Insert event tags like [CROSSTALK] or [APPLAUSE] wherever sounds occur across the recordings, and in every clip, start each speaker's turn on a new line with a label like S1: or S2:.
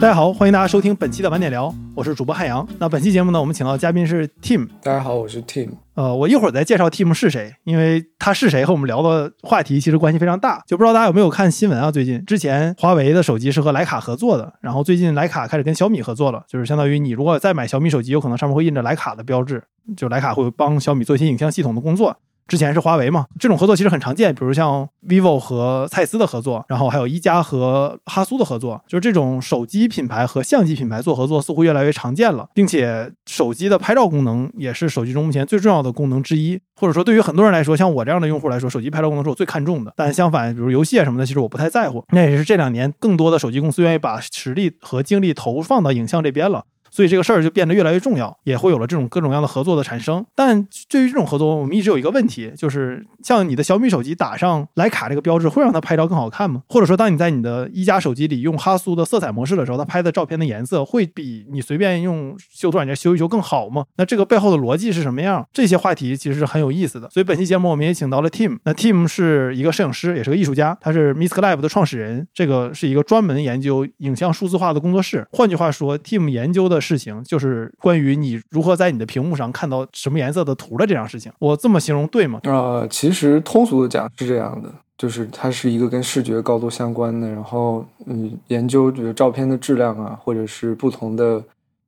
S1: 大家好，欢迎大家收听本期的晚点聊，我是主播汉阳。那本期节目呢，我们请到的嘉宾是 Tim。
S2: 大家好，我是 Tim。
S1: 呃，我一会儿再介绍 Tim 是谁，因为他是谁和我们聊的话题其实关系非常大。就不知道大家有没有看新闻啊？最近之前华为的手机是和徕卡合作的，然后最近徕卡开始跟小米合作了，就是相当于你如果再买小米手机，有可能上面会印着徕卡的标志，就徕卡会帮小米做一些影像系统的工作。之前是华为嘛，这种合作其实很常见，比如像 vivo 和蔡司的合作，然后还有一加和哈苏的合作，就是这种手机品牌和相机品牌做合作似乎越来越常见了，并且手机的拍照功能也是手机中目前最重要的功能之一，或者说对于很多人来说，像我这样的用户来说，手机拍照功能是我最看重的。但相反，比如游戏啊什么的，其实我不太在乎。那也是这两年更多的手机公司愿意把实力和精力投放到影像这边了。所以这个事儿就变得越来越重要，也会有了这种各种各样的合作的产生。但对于这种合作，我们一直有一个问题，就是像你的小米手机打上徕卡这个标志，会让它拍照更好看吗？或者说，当你在你的一加手机里用哈苏的色彩模式的时候，它拍的照片的颜色会比你随便用修图软件修一修更好吗？那这个背后的逻辑是什么样？这些话题其实是很有意思的。所以本期节目我们也请到了 Tim，那 Tim 是一个摄影师，也是个艺术家，他是 Misclive 的创始人，这个是一个专门研究影像数字化的工作室。换句话说，Tim 研究的事情就是。关于你如何在你的屏幕上看到什么颜色的图的这样事情，我这么形容对吗？
S2: 呃，其实通俗的讲是这样的，就是它是一个跟视觉高度相关的，然后嗯，研究这个照片的质量啊，或者是不同的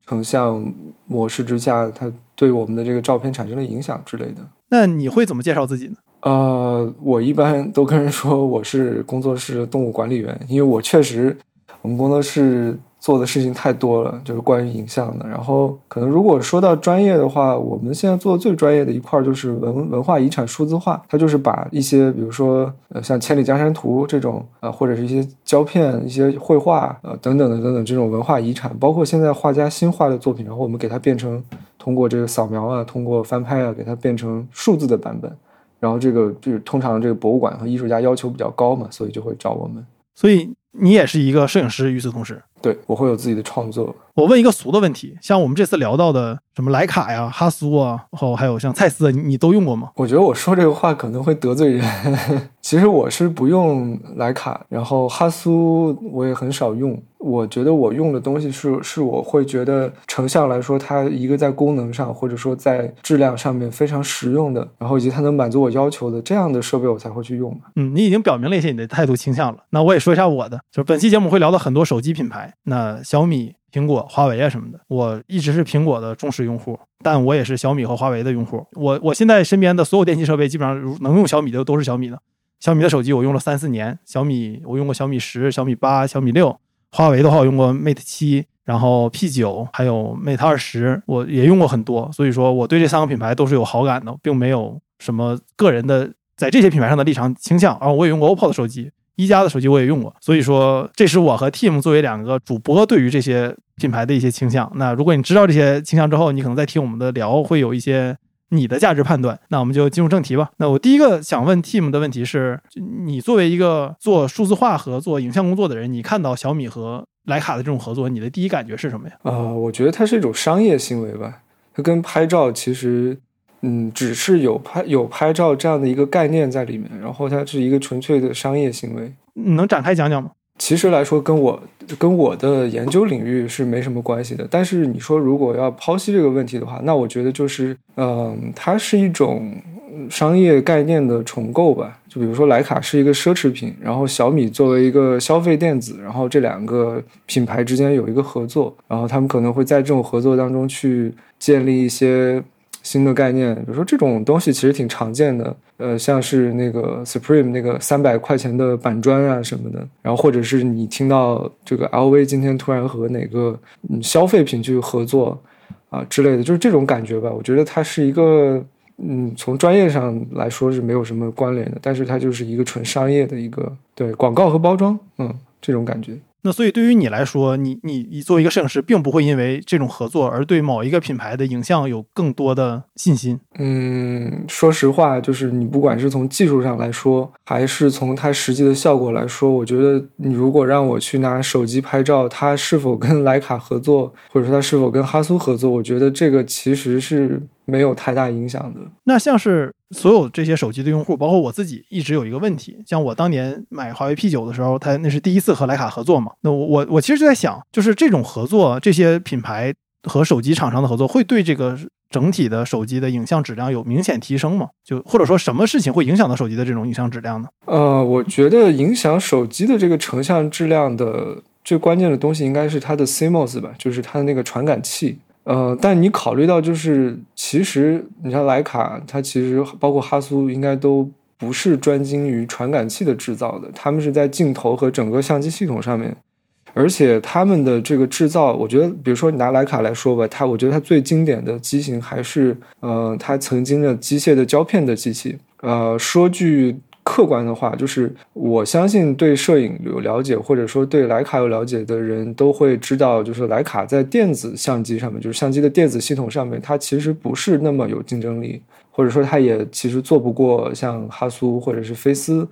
S2: 成像模式之下，它对我们的这个照片产生了影响之类的。
S1: 那你会怎么介绍自己呢？
S2: 呃，我一般都跟人说我是工作室动物管理员，因为我确实我们工作室。做的事情太多了，就是关于影像的。然后，可能如果说到专业的话，我们现在做的最专业的一块就是文文化遗产数字化。它就是把一些，比如说，呃，像《千里江山图》这种，啊，或者是一些胶片、一些绘画，呃，等等的等等这种文化遗产，包括现在画家新画的作品，然后我们给它变成通过这个扫描啊，通过翻拍啊，给它变成数字的版本。然后这个就是通常这个博物馆和艺术家要求比较高嘛，所以就会找我们。
S1: 所以你也是一个摄影师，与此同时。
S2: 对，我会有自己的创作。
S1: 我问一个俗的问题，像我们这次聊到的什么徕卡呀、哈苏啊，然后还有像蔡司，你你都用过吗？
S2: 我觉得我说这个话可能会得罪人。[LAUGHS] 其实我是不用徕卡，然后哈苏我也很少用。我觉得我用的东西是是我会觉得成像来说，它一个在功能上或者说在质量上面非常实用的，然后以及它能满足我要求的这样的设备，我才会去用。
S1: 嗯，你已经表明了一些你的态度倾向了。那我也说一下我的，就是本期节目会聊到很多手机品牌，那小米、苹果、华为啊什么的。我一直是苹果的忠实用户，但我也是小米和华为的用户。我我现在身边的所有电器设备，基本上能用小米的都是小米的。小米的手机我用了三四年，小米我用过小米十、小米八、小米六。华为的话，我用过 Mate 七，然后 P 九，还有 Mate 二十，我也用过很多，所以说我对这三个品牌都是有好感的，并没有什么个人的在这些品牌上的立场倾向。然后我也用过 OPPO 的手机，一加的手机我也用过，所以说这是我和 Team 作为两个主播对于这些品牌的一些倾向。那如果你知道这些倾向之后，你可能在听我们的聊会有一些。你的价值判断，那我们就进入正题吧。那我第一个想问 Team 的问题是，你作为一个做数字化和做影像工作的人，你看到小米和徕卡的这种合作，你的第一感觉是什么呀？
S2: 啊，我觉得它是一种商业行为吧。它跟拍照其实，嗯，只是有拍有拍照这样的一个概念在里面，然后它是一个纯粹的商业行为。
S1: 你能展开讲讲吗？
S2: 其实来说，跟我跟我的研究领域是没什么关系的。但是你说如果要剖析这个问题的话，那我觉得就是，嗯，它是一种商业概念的重构吧。就比如说，徕卡是一个奢侈品，然后小米作为一个消费电子，然后这两个品牌之间有一个合作，然后他们可能会在这种合作当中去建立一些。新的概念，比如说这种东西其实挺常见的，呃，像是那个 Supreme 那个三百块钱的板砖啊什么的，然后或者是你听到这个 LV 今天突然和哪个嗯消费品去合作啊之类的，就是这种感觉吧。我觉得它是一个嗯从专业上来说是没有什么关联的，但是它就是一个纯商业的一个对广告和包装，嗯，这种感觉。
S1: 那所以对于你来说，你你你作为一个摄影师，并不会因为这种合作而对某一个品牌的影像有更多的信心。
S2: 嗯，说实话，就是你不管是从技术上来说，还是从它实际的效果来说，我觉得你如果让我去拿手机拍照，它是否跟徕卡合作，或者说它是否跟哈苏合作，我觉得这个其实是没有太大影响的。
S1: 那像是所有这些手机的用户，包括我自己，一直有一个问题，像我当年买华为 P 九的时候，它那是第一次和徕卡合作嘛。那我我我其实就在想，就是这种合作，这些品牌和手机厂商的合作，会对这个整体的手机的影像质量有明显提升吗？就或者说什么事情会影响到手机的这种影像质量呢？
S2: 呃，我觉得影响手机的这个成像质量的最关键的东西应该是它的 CMOS 吧，就是它的那个传感器。呃，但你考虑到就是，其实你像徕卡，它其实包括哈苏，应该都不是专精于传感器的制造的，他们是在镜头和整个相机系统上面。而且他们的这个制造，我觉得，比如说你拿徕卡来说吧，它我觉得它最经典的机型还是呃，它曾经的机械的胶片的机器。呃，说句客观的话，就是我相信对摄影有了解，或者说对徕卡有了解的人都会知道，就是徕卡在电子相机上面，就是相机的电子系统上面，它其实不是那么有竞争力，或者说它也其实做不过像哈苏或者是菲斯。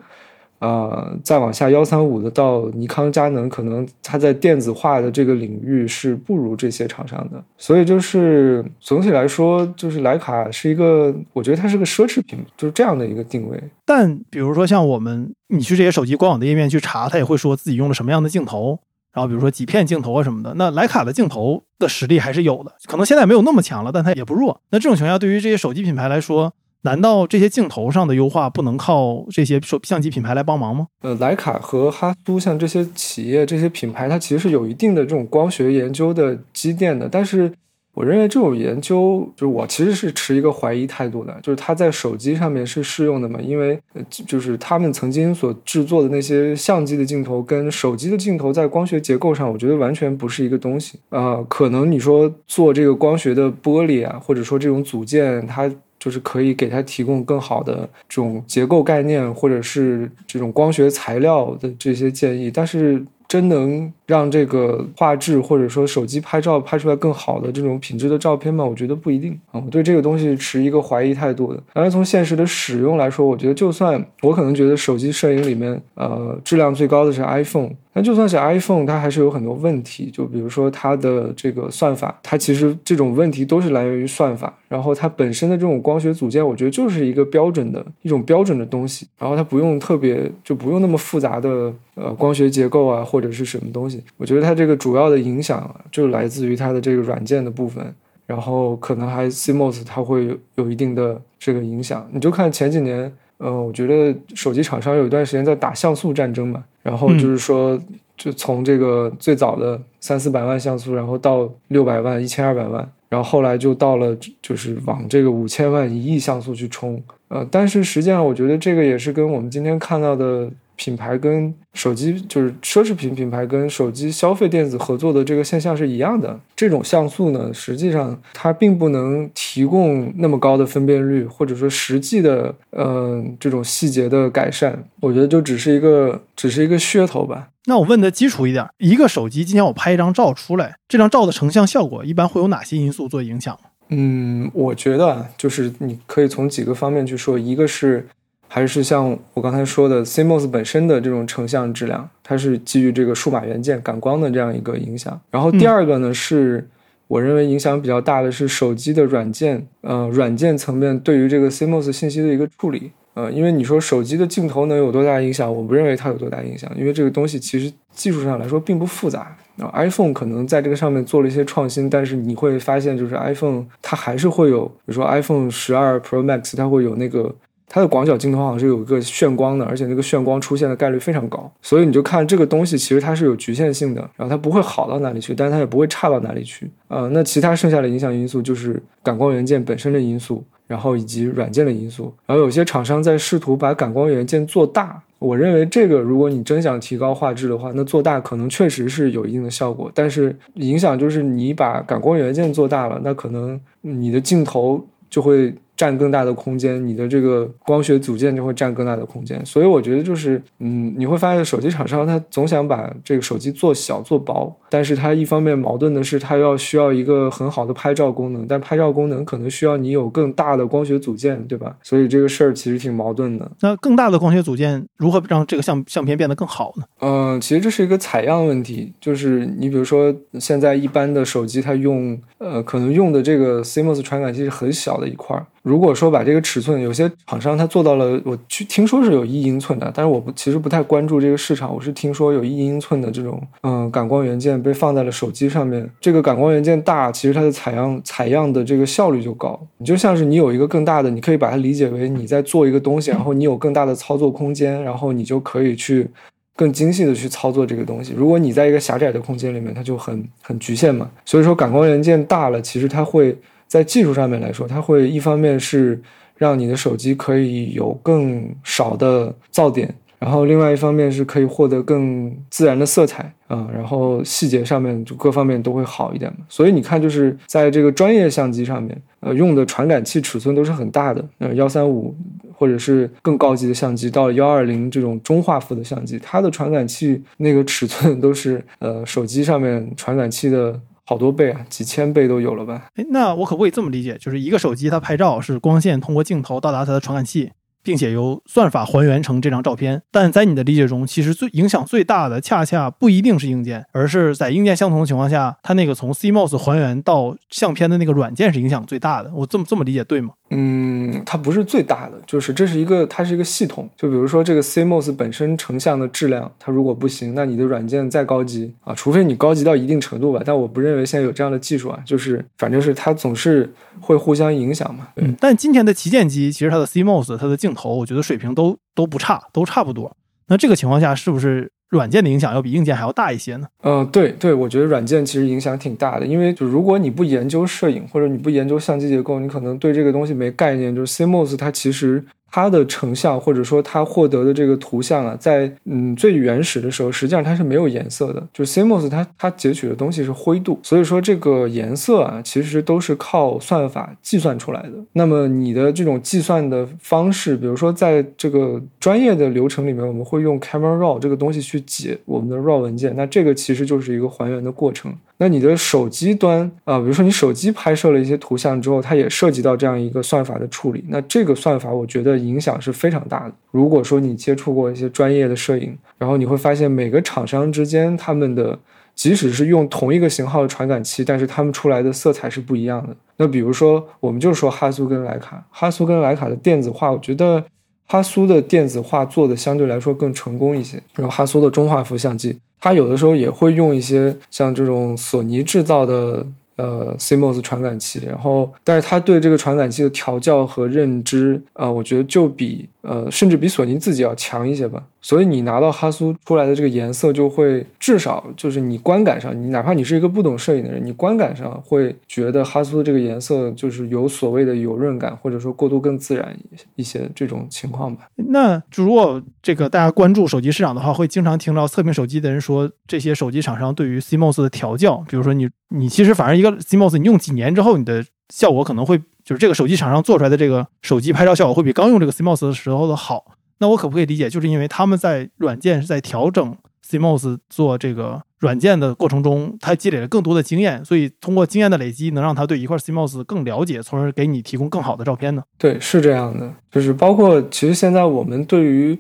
S2: 呃，再往下幺三五的到尼康、佳能，可能它在电子化的这个领域是不如这些厂商的。所以就是总体来说，就是徕卡是一个，我觉得它是个奢侈品，就是这样的一个定位。
S1: 但比如说像我们，你去这些手机官网的页面去查，它也会说自己用了什么样的镜头，然后比如说几片镜头啊什么的。那徕卡的镜头的实力还是有的，可能现在没有那么强了，但它也不弱。那这种情况下，对于这些手机品牌来说，难道这些镜头上的优化不能靠这些手相机品牌来帮忙吗？
S2: 呃，徕卡和哈苏像这些企业、这些品牌，它其实是有一定的这种光学研究的积淀的。但是，我认为这种研究，就是我其实是持一个怀疑态度的，就是它在手机上面是适用的嘛？因为就是他们曾经所制作的那些相机的镜头跟手机的镜头在光学结构上，我觉得完全不是一个东西。啊，可能你说做这个光学的玻璃啊，或者说这种组件，它。就是可以给他提供更好的这种结构概念，或者是这种光学材料的这些建议，但是真能让这个画质或者说手机拍照拍出来更好的这种品质的照片吗？我觉得不一定啊。我对这个东西持一个怀疑态度的。当然，从现实的使用来说，我觉得就算我可能觉得手机摄影里面，呃，质量最高的是 iPhone。但就算是 iPhone，它还是有很多问题。就比如说它的这个算法，它其实这种问题都是来源于算法。然后它本身的这种光学组件，我觉得就是一个标准的一种标准的东西。然后它不用特别，就不用那么复杂的呃光学结构啊，或者是什么东西。我觉得它这个主要的影响就来自于它的这个软件的部分。然后可能还 CMOS 它会有一定的这个影响。你就看前几年。呃，我觉得手机厂商有一段时间在打像素战争嘛，然后就是说，就从这个最早的三四百万像素，然后到六百万、一千二百万，然后后来就到了就是往这个五千万、一亿像素去冲。呃，但是实际上，我觉得这个也是跟我们今天看到的。品牌跟手机就是奢侈品品牌跟手机消费电子合作的这个现象是一样的。这种像素呢，实际上它并不能提供那么高的分辨率，或者说实际的呃这种细节的改善。我觉得就只是一个只是一个噱头吧。
S1: 那我问的基础一点，一个手机今天我拍一张照出来，这张照的成像效果一般会有哪些因素做影响？
S2: 嗯，我觉得就是你可以从几个方面去说，一个是。还是像我刚才说的，CMOS 本身的这种成像质量，它是基于这个数码元件感光的这样一个影响。然后第二个呢，是我认为影响比较大的是手机的软件，呃，软件层面对于这个 CMOS 信息的一个处理。呃，因为你说手机的镜头能有多大影响，我不认为它有多大影响，因为这个东西其实技术上来说并不复杂。然后 iPhone 可能在这个上面做了一些创新，但是你会发现，就是 iPhone 它还是会有，比如说 iPhone 十二 Pro Max 它会有那个。它的广角镜头好像是有一个炫光的，而且那个炫光出现的概率非常高，所以你就看这个东西其实它是有局限性的，然后它不会好到哪里去，但是它也不会差到哪里去。呃，那其他剩下的影响因素就是感光元件本身的因素，然后以及软件的因素。然后有些厂商在试图把感光元件做大，我认为这个如果你真想提高画质的话，那做大可能确实是有一定的效果，但是影响就是你把感光元件做大了，那可能你的镜头就会。占更大的空间，你的这个光学组件就会占更大的空间。所以我觉得就是，嗯，你会发现手机厂商他总想把这个手机做小做薄，但是它一方面矛盾的是，它要需要一个很好的拍照功能，但拍照功能可能需要你有更大的光学组件，对吧？所以这个事儿其实挺矛盾的。
S1: 那更大的光学组件如何让这个相相片变得更好呢？
S2: 嗯，其实这是一个采样问题，就是你比如说现在一般的手机它用，呃，可能用的这个 CMOS 传感器是很小的一块儿。如果说把这个尺寸，有些厂商它做到了，我去听说是有一英寸的，但是我不其实不太关注这个市场。我是听说有一英寸的这种，嗯，感光元件被放在了手机上面。这个感光元件大，其实它的采样采样的这个效率就高。你就像是你有一个更大的，你可以把它理解为你在做一个东西，然后你有更大的操作空间，然后你就可以去更精细的去操作这个东西。如果你在一个狭窄的空间里面，它就很很局限嘛。所以说感光元件大了，其实它会。在技术上面来说，它会一方面是让你的手机可以有更少的噪点，然后另外一方面是可以获得更自然的色彩啊，然后细节上面就各方面都会好一点嘛。所以你看，就是在这个专业相机上面，呃，用的传感器尺寸都是很大的，呃，幺三五或者是更高级的相机到幺二零这种中画幅的相机，它的传感器那个尺寸都是呃手机上面传感器的。好多倍啊，几千倍都有了吧？
S1: 哎，那我可不可以这么理解，就是一个手机它拍照是光线通过镜头到达它的传感器。并且由算法还原成这张照片，但在你的理解中，其实最影响最大的恰恰不一定是硬件，而是在硬件相同的情况下，它那个从 CMOS 还原到相片的那个软件是影响最大的。我这么这么理解对吗？
S2: 嗯，它不是最大的，就是这是一个它是一个系统。就比如说这个 CMOS 本身成像的质量，它如果不行，那你的软件再高级啊，除非你高级到一定程度吧，但我不认为现在有这样的技术啊。就是反正是它总是会互相影响嘛。
S1: 嗯，但今天的旗舰机其实它的 CMOS 它的镜头，我觉得水平都都不差，都差不多。那这个情况下，是不是软件的影响要比硬件还要大一些呢？
S2: 嗯，对对，我觉得软件其实影响挺大的，因为就如果你不研究摄影，或者你不研究相机结构，你可能对这个东西没概念。就是 CMOS 它其实。它的成像或者说它获得的这个图像啊，在嗯最原始的时候，实际上它是没有颜色的。就 CMOS 它它截取的东西是灰度，所以说这个颜色啊，其实都是靠算法计算出来的。那么你的这种计算的方式，比如说在这个专业的流程里面，我们会用 Camera Raw 这个东西去解我们的 RAW 文件，那这个其实就是一个还原的过程。那你的手机端啊，比如说你手机拍摄了一些图像之后，它也涉及到这样一个算法的处理。那这个算法，我觉得影响是非常大的。如果说你接触过一些专业的摄影，然后你会发现每个厂商之间，他们的即使是用同一个型号的传感器，但是他们出来的色彩是不一样的。那比如说，我们就说哈苏跟徕卡，哈苏跟徕卡的电子化，我觉得哈苏的电子化做的相对来说更成功一些。然后哈苏的中画幅相机。它有的时候也会用一些像这种索尼制造的呃 CMOS 传感器，然后，但是它对这个传感器的调教和认知啊，我觉得就比。呃，甚至比索尼自己要强一些吧。所以你拿到哈苏出来的这个颜色，就会至少就是你观感上，你哪怕你是一个不懂摄影的人，你观感上会觉得哈苏的这个颜色就是有所谓的油润感，或者说过渡更自然一些这种情况吧。
S1: 那就如果这个大家关注手机市场的话，会经常听到测评手机的人说，这些手机厂商对于 CMOS 的调教，比如说你你其实反而一个 CMOS，你用几年之后，你的效果可能会。就是这个手机厂商做出来的这个手机拍照效果会比刚用这个 CMOS 的时候的好，那我可不可以理解，就是因为他们在软件是在调整 CMOS 做这个软件的过程中，他积累了更多的经验，所以通过经验的累积，能让他对一块 CMOS 更了解，从而给你提供更好的照片呢？
S2: 对，是这样的，就是包括其实现在我们对于。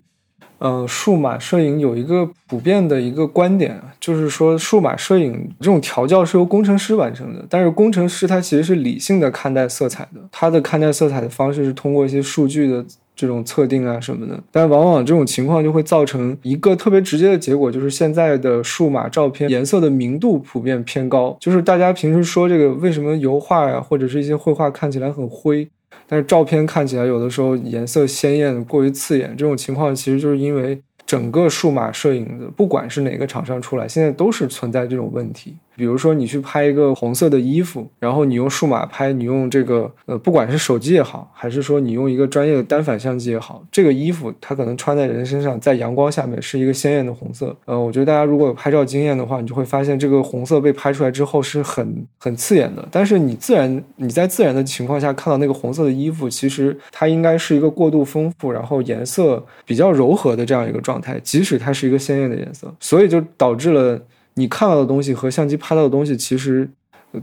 S2: 嗯，数码摄影有一个普遍的一个观点，就是说数码摄影这种调教是由工程师完成的。但是工程师他其实是理性的看待色彩的，他的看待色彩的方式是通过一些数据的这种测定啊什么的。但往往这种情况就会造成一个特别直接的结果，就是现在的数码照片颜色的明度普遍偏高。就是大家平时说这个为什么油画呀或者是一些绘画看起来很灰？但是照片看起来有的时候颜色鲜艳过于刺眼，这种情况其实就是因为整个数码摄影的，不管是哪个厂商出来，现在都是存在这种问题。比如说你去拍一个红色的衣服，然后你用数码拍，你用这个呃，不管是手机也好，还是说你用一个专业的单反相机也好，这个衣服它可能穿在人身上，在阳光下面是一个鲜艳的红色。呃，我觉得大家如果有拍照经验的话，你就会发现这个红色被拍出来之后是很很刺眼的。但是你自然你在自然的情况下看到那个红色的衣服，其实它应该是一个过度丰富，然后颜色比较柔和的这样一个状态，即使它是一个鲜艳的颜色，所以就导致了你看到的东西和相机拍到的东西其实。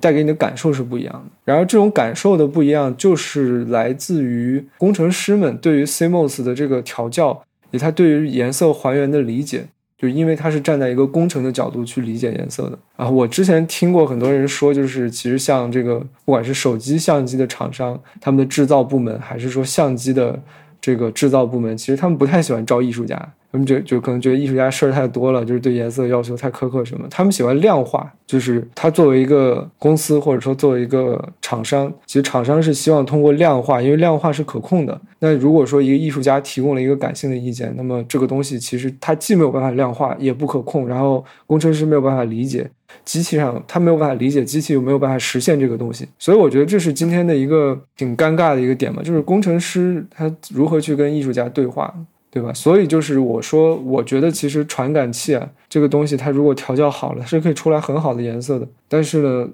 S2: 带给你的感受是不一样的。然而，这种感受的不一样，就是来自于工程师们对于 CMOS 的这个调教，以及他对于颜色还原的理解。就因为他是站在一个工程的角度去理解颜色的啊。我之前听过很多人说，就是其实像这个，不管是手机相机的厂商，他们的制造部门，还是说相机的这个制造部门，其实他们不太喜欢招艺术家。他们就就可能觉得艺术家事儿太多了，就是对颜色要求太苛刻什么。他们喜欢量化，就是他作为一个公司或者说作为一个厂商，其实厂商是希望通过量化，因为量化是可控的。那如果说一个艺术家提供了一个感性的意见，那么这个东西其实它既没有办法量化，也不可控，然后工程师没有办法理解，机器上他没有办法理解，机器又没有办法实现这个东西。所以我觉得这是今天的一个挺尴尬的一个点嘛，就是工程师他如何去跟艺术家对话。对吧？所以就是我说，我觉得其实传感器啊，这个东西它如果调教好了，是可以出来很好的颜色的。但是呢，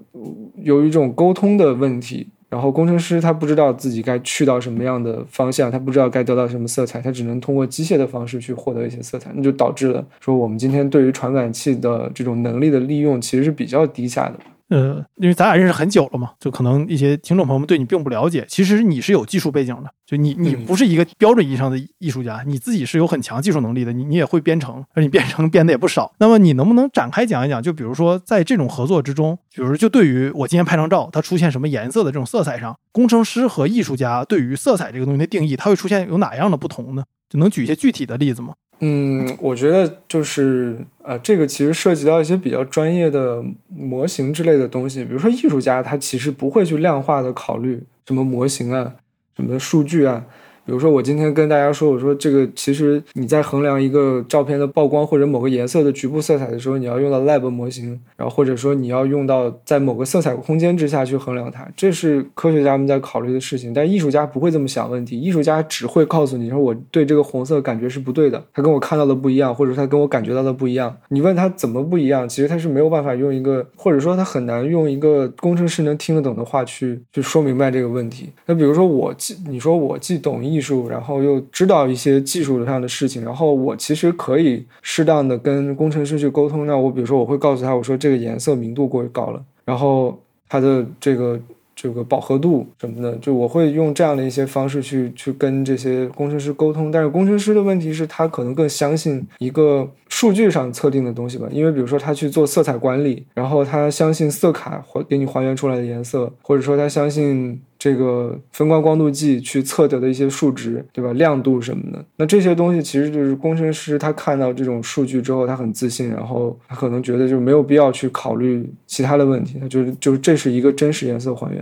S2: 有一种沟通的问题，然后工程师他不知道自己该去到什么样的方向，他不知道该得到什么色彩，他只能通过机械的方式去获得一些色彩，那就导致了说我们今天对于传感器的这种能力的利用其实是比较低下的。
S1: 呃，因为咱俩认识很久了嘛，就可能一些听众朋友们对你并不了解。其实你是有技术背景的，就你你不是一个标准意义上的艺术家，你自己是有很强技术能力的，你你也会编程，而你编程编的也不少。那么你能不能展开讲一讲？就比如说在这种合作之中，比如就对于我今天拍张照，它出现什么颜色的这种色彩上，工程师和艺术家对于色彩这个东西的定义，它会出现有哪样的不同呢？就能举一些具体的例子吗？
S2: 嗯，我觉得就是呃，这个其实涉及到一些比较专业的模型之类的东西，比如说艺术家他其实不会去量化的考虑什么模型啊，什么数据啊。比如说，我今天跟大家说，我说这个其实你在衡量一个照片的曝光或者某个颜色的局部色彩的时候，你要用到 lab 模型，然后或者说你要用到在某个色彩空间之下去衡量它，这是科学家们在考虑的事情。但艺术家不会这么想问题，艺术家只会告诉你说我对这个红色感觉是不对的，他跟我看到的不一样，或者他跟我感觉到的不一样。你问他怎么不一样，其实他是没有办法用一个，或者说他很难用一个工程师能听得懂的话去去说明白这个问题。那比如说我既你说我既懂艺术，然后又知道一些技术上的事情，然后我其实可以适当的跟工程师去沟通。那我比如说我会告诉他，我说这个颜色明度过于高了，然后它的这个这个饱和度什么的，就我会用这样的一些方式去去跟这些工程师沟通。但是工程师的问题是他可能更相信一个数据上测定的东西吧，因为比如说他去做色彩管理，然后他相信色卡还给你还原出来的颜色，或者说他相信。这个分光光度计去测得的一些数值，对吧？亮度什么的，那这些东西其实就是工程师他看到这种数据之后，他很自信，然后他可能觉得就没有必要去考虑其他的问题，他就是就是这是一个真实颜色还原。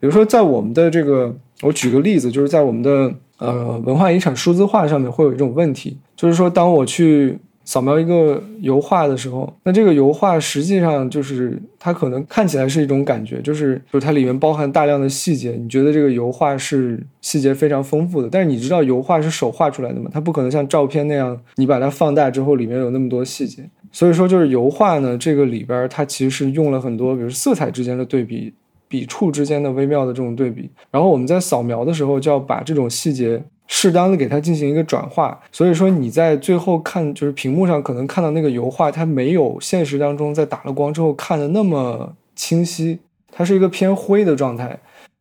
S2: 比如说在我们的这个，我举个例子，就是在我们的呃文化遗产数字化上面会有一种问题，就是说当我去。扫描一个油画的时候，那这个油画实际上就是它可能看起来是一种感觉，就是就是它里面包含大量的细节，你觉得这个油画是细节非常丰富的。但是你知道油画是手画出来的吗？它不可能像照片那样，你把它放大之后里面有那么多细节。所以说就是油画呢，这个里边它其实是用了很多，比如色彩之间的对比、笔触之间的微妙的这种对比。然后我们在扫描的时候就要把这种细节。适当的给它进行一个转化，所以说你在最后看，就是屏幕上可能看到那个油画，它没有现实当中在打了光之后看的那么清晰，它是一个偏灰的状态。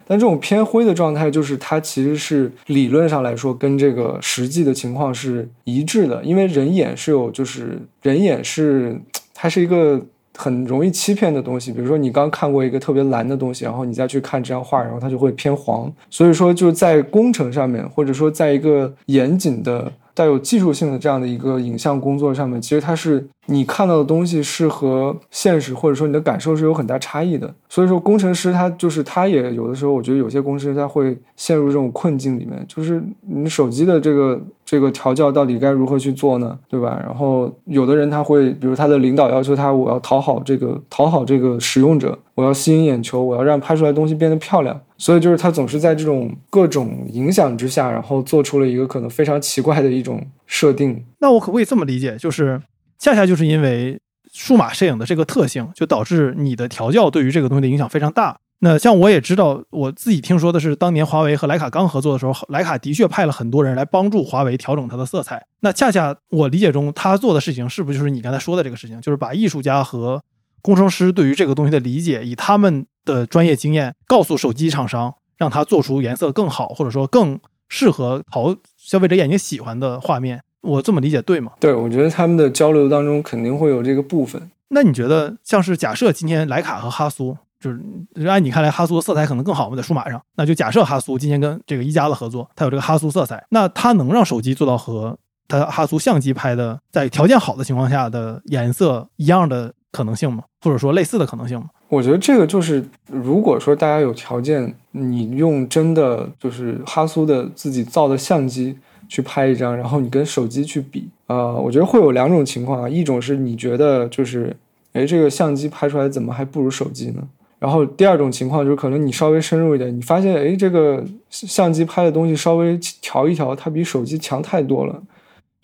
S2: 但这种偏灰的状态，就是它其实是理论上来说跟这个实际的情况是一致的，因为人眼是有，就是人眼是它是一个。很容易欺骗的东西，比如说你刚看过一个特别蓝的东西，然后你再去看这张画，然后它就会偏黄。所以说，就在工程上面，或者说在一个严谨的带有技术性的这样的一个影像工作上面，其实它是你看到的东西是和现实或者说你的感受是有很大差异的。所以说，工程师他就是他也有的时候，我觉得有些工程师他会陷入这种困境里面，就是你手机的这个这个调教到底该如何去做呢？对吧？然后有的人他会，比如他的领导要求他，我要讨好这个讨好这个使用者，我要吸引眼球，我要让拍出来东西变得漂亮。所以就是他总是在这种各种影响之下，然后做出了一个可能非常奇怪的一种设定。
S1: 那我可不可以这么理解，就是恰恰就是因为数码摄影的这个特性，就导致你的调教对于这个东西的影响非常大。那像我也知道，我自己听说的是，当年华为和徕卡刚合作的时候，徕卡的确派了很多人来帮助华为调整它的色彩。那恰恰我理解中，他做的事情是不是就是你刚才说的这个事情，就是把艺术家和工程师对于这个东西的理解，以他们。的专业经验告诉手机厂商，让他做出颜色更好，或者说更适合淘消费者眼睛喜欢的画面。我这么理解对吗？
S2: 对，我觉得他们的交流当中肯定会有这个部分。
S1: 那你觉得，像是假设今天徕卡和哈苏，就是按你看来，哈苏的色彩可能更好嘛，在数码上，那就假设哈苏今天跟这个一加的合作，它有这个哈苏色彩，那它能让手机做到和它哈苏相机拍的在条件好的情况下的颜色一样的可能性吗？或者说类似的可能性吗？
S2: 我觉得这个就是，如果说大家有条件，你用真的就是哈苏的自己造的相机去拍一张，然后你跟手机去比，啊，我觉得会有两种情况啊，一种是你觉得就是，哎，这个相机拍出来怎么还不如手机呢？然后第二种情况就是可能你稍微深入一点，你发现，哎，这个相机拍的东西稍微调一调，它比手机强太多了，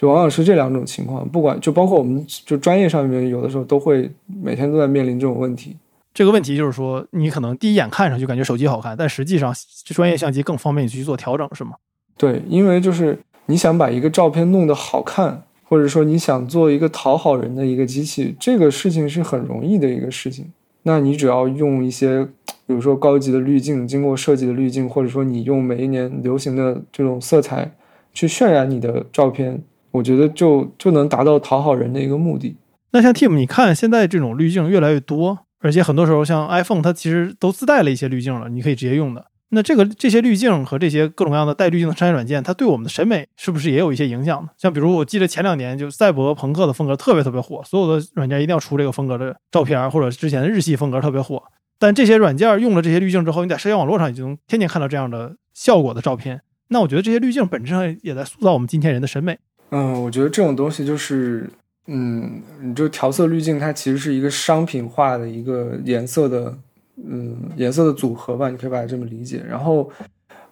S2: 就往往是这两种情况。不管就包括我们就专业上面，有的时候都会每天都在面临这种问题。
S1: 这个问题就是说，你可能第一眼看上去感觉手机好看，但实际上专业相机更方便你去做调整，是吗？
S2: 对，因为就是你想把一个照片弄得好看，或者说你想做一个讨好人的一个机器，这个事情是很容易的一个事情。那你只要用一些，比如说高级的滤镜，经过设计的滤镜，或者说你用每一年流行的这种色彩去渲染你的照片，我觉得就就能达到讨好人的一个目的。
S1: 那像 Tim，你看现在这种滤镜越来越多。而且很多时候，像 iPhone，它其实都自带了一些滤镜了，你可以直接用的。那这个这些滤镜和这些各种各样的带滤镜的商业软件，它对我们的审美是不是也有一些影响呢？像比如，我记得前两年就赛博朋克的风格特别特别火，所有的软件一定要出这个风格的照片，或者之前的日系风格特别火。但这些软件用了这些滤镜之后，你在社交网络上已经天天看到这样的效果的照片。那我觉得这些滤镜本质上也在塑造我们今天人的审美。
S2: 嗯，我觉得这种东西就是。嗯，你就调色滤镜，它其实是一个商品化的一个颜色的，嗯，颜色的组合吧，你可以把它这么理解。然后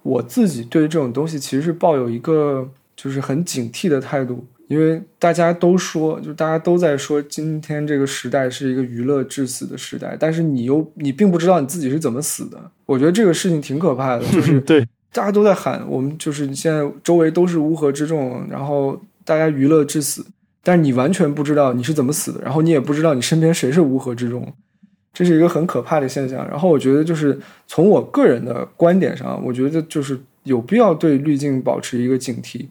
S2: 我自己对于这种东西其实是抱有一个就是很警惕的态度，因为大家都说，就大家都在说今天这个时代是一个娱乐致死的时代，但是你又你并不知道你自己是怎么死的。我觉得这个事情挺可怕的，就是 [LAUGHS]
S1: 对
S2: 大家都在喊，我们就是现在周围都是乌合之众，然后大家娱乐致死。但是你完全不知道你是怎么死的，然后你也不知道你身边谁是乌合之众，这是一个很可怕的现象。然后我觉得，就是从我个人的观点上，我觉得就是有必要对滤镜保持一个警惕。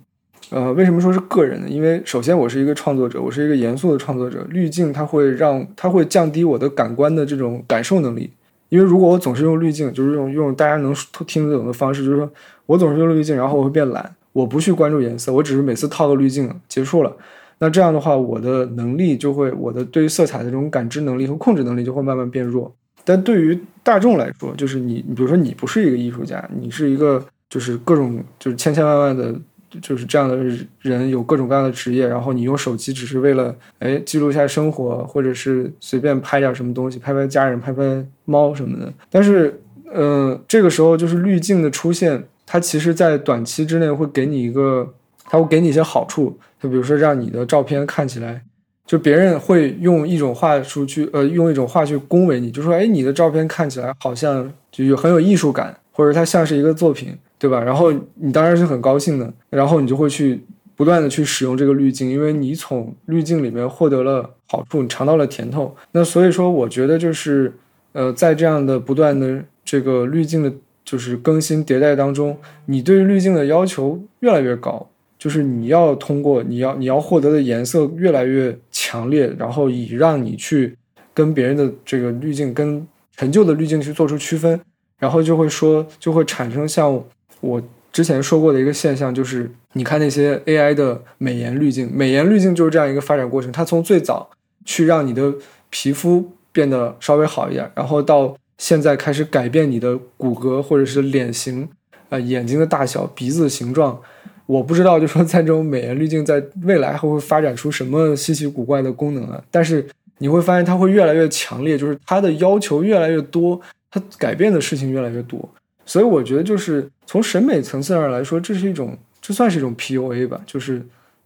S2: 呃，为什么说是个人呢？因为首先我是一个创作者，我是一个严肃的创作者，滤镜它会让它会降低我的感官的这种感受能力。因为如果我总是用滤镜，就是用用大家能听得懂的方式，就是说我总是用滤镜，然后我会变懒，我不去关注颜色，我只是每次套个滤镜结束了。那这样的话，我的能力就会，我的对于色彩的这种感知能力和控制能力就会慢慢变弱。但对于大众来说，就是你，比如说你不是一个艺术家，你是一个就是各种就是千千万万的，就是这样的人有各种各样的职业，然后你用手机只是为了哎记录一下生活，或者是随便拍点什么东西，拍拍家人，拍拍猫什么的。但是，嗯，这个时候就是滤镜的出现，它其实在短期之内会给你一个，它会给你一些好处。就比如说，让你的照片看起来，就别人会用一种话术去，呃，用一种话去恭维你，就说，哎，你的照片看起来好像就有很有艺术感，或者它像是一个作品，对吧？然后你当然是很高兴的，然后你就会去不断的去使用这个滤镜，因为你从滤镜里面获得了好处，你尝到了甜头。那所以说，我觉得就是，呃，在这样的不断的这个滤镜的，就是更新迭代当中，你对滤镜的要求越来越高。就是你要通过你要你要获得的颜色越来越强烈，然后以让你去跟别人的这个滤镜跟陈旧的滤镜去做出区分，然后就会说就会产生像我之前说过的一个现象，就是你看那些 AI 的美颜滤镜，美颜滤镜就是这样一个发展过程。它从最早去让你的皮肤变得稍微好一点，然后到现在开始改变你的骨骼或者是脸型，呃，眼睛的大小、鼻子的形状。我不知道，就说在这种美颜滤镜在未来还会发展出什么稀奇古怪的功能啊？但是你会发现它会越来越强烈，就是它的要求越来越多，它改变的事情越来越多。所以我觉得，就是从审美层次上来说，这是一种，这算是一种 PUA 吧，就是，